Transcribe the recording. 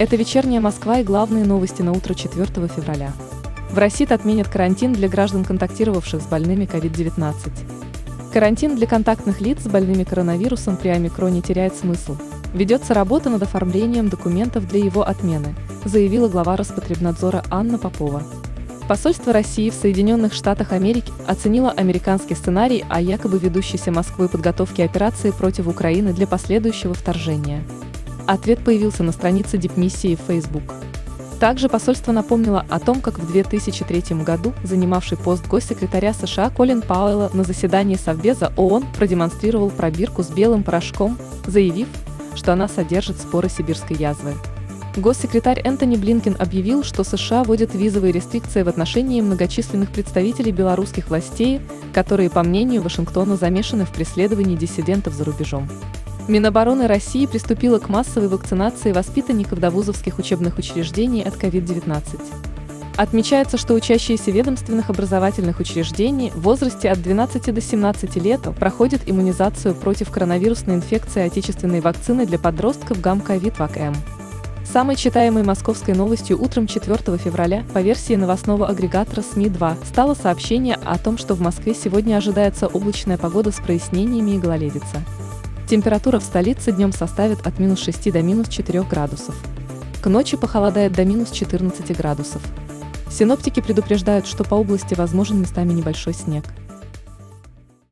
Это вечерняя Москва и главные новости на утро 4 февраля. В России отменят карантин для граждан, контактировавших с больными COVID-19. Карантин для контактных лиц с больными коронавирусом при омикроне теряет смысл. Ведется работа над оформлением документов для его отмены, заявила глава Роспотребнадзора Анна Попова. Посольство России в Соединенных Штатах Америки оценило американский сценарий о якобы ведущейся Москвой подготовке операции против Украины для последующего вторжения. Ответ появился на странице дипмиссии в Facebook. Также посольство напомнило о том, как в 2003 году занимавший пост госсекретаря США Колин Пауэлла на заседании Совбеза ООН продемонстрировал пробирку с белым порошком, заявив, что она содержит споры сибирской язвы. Госсекретарь Энтони Блинкен объявил, что США вводят визовые рестрикции в отношении многочисленных представителей белорусских властей, которые, по мнению Вашингтона, замешаны в преследовании диссидентов за рубежом. Минобороны России приступила к массовой вакцинации воспитанников довузовских учебных учреждений от COVID-19. Отмечается, что учащиеся ведомственных образовательных учреждений в возрасте от 12 до 17 лет проходят иммунизацию против коронавирусной инфекции отечественной вакцины для подростков гам-ковид ВАК-М. Самой читаемой московской новостью утром 4 февраля по версии новостного агрегатора СМИ-2 стало сообщение о том, что в Москве сегодня ожидается облачная погода с прояснениями и гололедица. Температура в столице днем составит от минус 6 до минус 4 градусов. К ночи похолодает до минус 14 градусов. Синоптики предупреждают, что по области возможен местами небольшой снег –